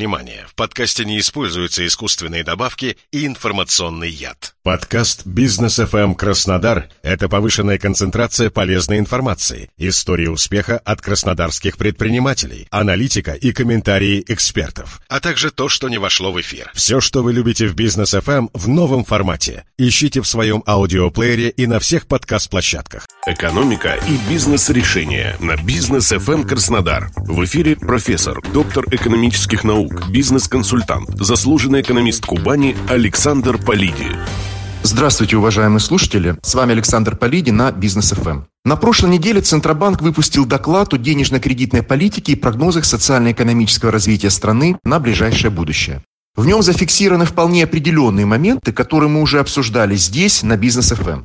Внимание! В подкасте не используются искусственные добавки и информационный яд. Подкаст «Бизнес FM Краснодар» — это повышенная концентрация полезной информации, истории успеха от краснодарских предпринимателей, аналитика и комментарии экспертов, а также то, что не вошло в эфир. Все, что вы любите в «Бизнес FM» в новом формате. Ищите в своем аудиоплеере и на всех подкаст-площадках. Экономика и бизнес-решения на «Бизнес FM Краснодар». В эфире профессор, доктор экономических наук, наук, бизнес-консультант, заслуженный экономист Кубани Александр Полиди. Здравствуйте, уважаемые слушатели. С вами Александр Полиди на Бизнес ФМ. На прошлой неделе Центробанк выпустил доклад о денежно-кредитной политике и прогнозах социально-экономического развития страны на ближайшее будущее. В нем зафиксированы вполне определенные моменты, которые мы уже обсуждали здесь, на Бизнес ФМ.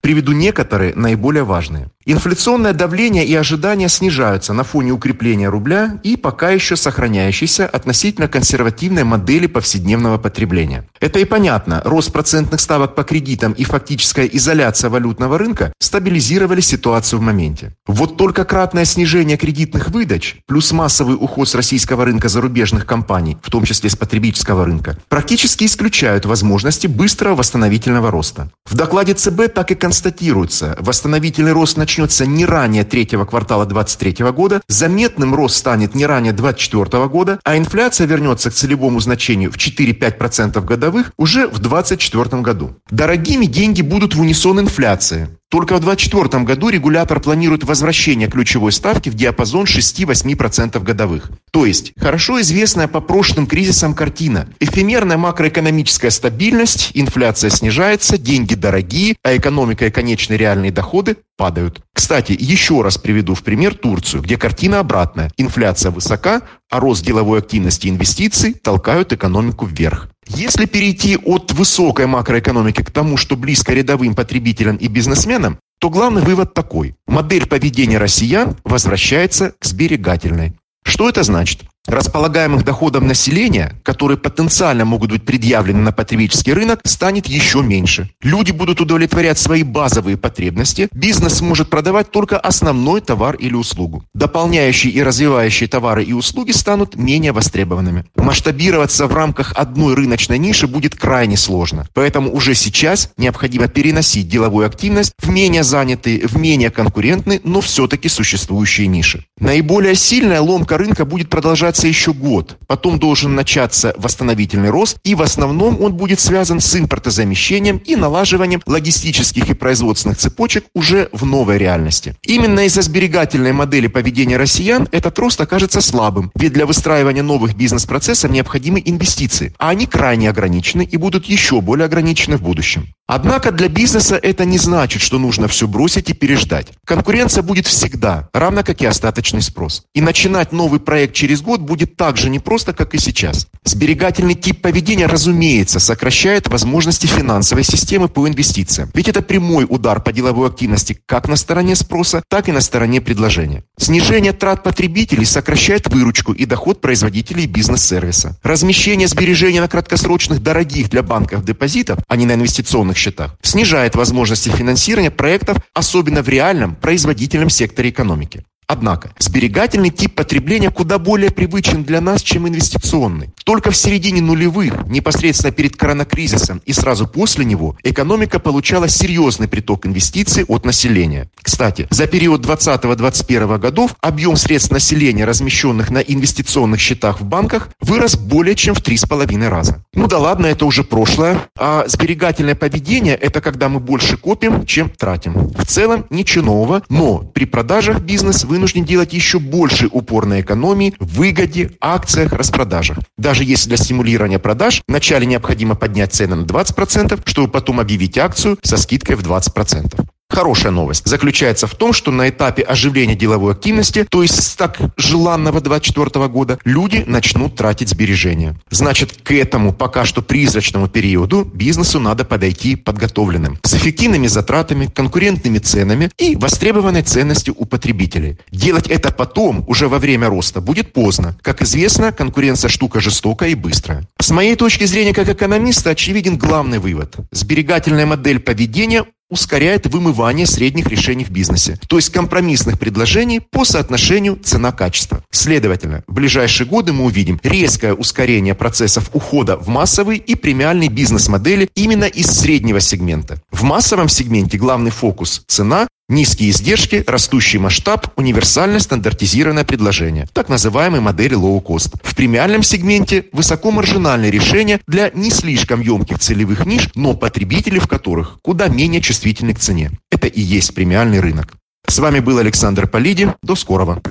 Приведу некоторые наиболее важные. Инфляционное давление и ожидания снижаются на фоне укрепления рубля и пока еще сохраняющейся относительно консервативной модели повседневного потребления. Это и понятно. Рост процентных ставок по кредитам и фактическая изоляция валютного рынка стабилизировали ситуацию в моменте. Вот только кратное снижение кредитных выдач плюс массовый уход с российского рынка зарубежных компаний, в том числе с потребительского рынка, практически исключают возможности быстрого восстановительного роста. В докладе ЦБ так и констатируется, восстановительный рост начнется начнется не ранее третьего квартала 2023 года, заметным рост станет не ранее 2024 года, а инфляция вернется к целевому значению в 4-5% годовых уже в 2024 году. Дорогими деньги будут в унисон инфляции. Только в 2024 году регулятор планирует возвращение ключевой ставки в диапазон 6-8% годовых. То есть, хорошо известная по прошлым кризисам картина. Эфемерная макроэкономическая стабильность, инфляция снижается, деньги дорогие, а экономика и конечные реальные доходы падают. Кстати, еще раз приведу в пример Турцию, где картина обратная. Инфляция высока, а рост деловой активности и инвестиций толкают экономику вверх. Если перейти от высокой макроэкономики к тому, что близко рядовым потребителям и бизнесменам, то главный вывод такой. Модель поведения россиян возвращается к сберегательной. Что это значит? Располагаемых доходов населения, которые потенциально могут быть предъявлены на потребительский рынок, станет еще меньше. Люди будут удовлетворять свои базовые потребности, бизнес сможет продавать только основной товар или услугу. Дополняющие и развивающие товары и услуги станут менее востребованными. Масштабироваться в рамках одной рыночной ниши будет крайне сложно. Поэтому уже сейчас необходимо переносить деловую активность в менее занятые, в менее конкурентные, но все-таки существующие ниши. Наиболее сильная ломка рынка будет продолжать продолжаться еще год. Потом должен начаться восстановительный рост, и в основном он будет связан с импортозамещением и налаживанием логистических и производственных цепочек уже в новой реальности. Именно из-за сберегательной модели поведения россиян этот рост окажется слабым, ведь для выстраивания новых бизнес-процессов необходимы инвестиции, а они крайне ограничены и будут еще более ограничены в будущем. Однако для бизнеса это не значит, что нужно все бросить и переждать. Конкуренция будет всегда, равно как и остаточный спрос. И начинать новый проект через год будет так же непросто, как и сейчас. Сберегательный тип поведения, разумеется, сокращает возможности финансовой системы по инвестициям. Ведь это прямой удар по деловой активности как на стороне спроса, так и на стороне предложения. Снижение трат потребителей сокращает выручку и доход производителей бизнес-сервиса. Размещение сбережений на краткосрочных дорогих для банков депозитов, а не на инвестиционных счетах, снижает возможности финансирования проектов, особенно в реальном производительном секторе экономики. Однако, сберегательный тип потребления куда более привычен для нас, чем инвестиционный. Только в середине нулевых, непосредственно перед коронакризисом и сразу после него, экономика получала серьезный приток инвестиций от населения. Кстати, за период 2020-2021 годов объем средств населения, размещенных на инвестиционных счетах в банках, вырос более чем в 3,5 раза. Ну да ладно, это уже прошлое. А сберегательное поведение – это когда мы больше копим, чем тратим. В целом ничего нового, но при продажах бизнес вынужден делать еще больше упор на экономии, выгоде, акциях, распродажах. Даже если для стимулирования продаж вначале необходимо поднять цены на 20%, чтобы потом объявить акцию со скидкой в 20%. Хорошая новость заключается в том, что на этапе оживления деловой активности, то есть с так желанного 2024 года, люди начнут тратить сбережения. Значит, к этому пока что призрачному периоду бизнесу надо подойти подготовленным. С эффективными затратами, конкурентными ценами и востребованной ценностью у потребителей. Делать это потом, уже во время роста, будет поздно. Как известно, конкуренция штука жестокая и быстрая. С моей точки зрения, как экономиста, очевиден главный вывод. Сберегательная модель поведения ускоряет вымывание средних решений в бизнесе, то есть компромиссных предложений по соотношению цена-качество. Следовательно, в ближайшие годы мы увидим резкое ускорение процессов ухода в массовые и премиальные бизнес-модели именно из среднего сегмента. В массовом сегменте главный фокус – цена, Низкие издержки, растущий масштаб, универсальное стандартизированное предложение, так называемые модели low-cost. В премиальном сегменте высокомаржинальные решения для не слишком емких целевых ниш, но потребители в которых куда менее чувствительны к цене. Это и есть премиальный рынок. С вами был Александр Полиди. До скорого.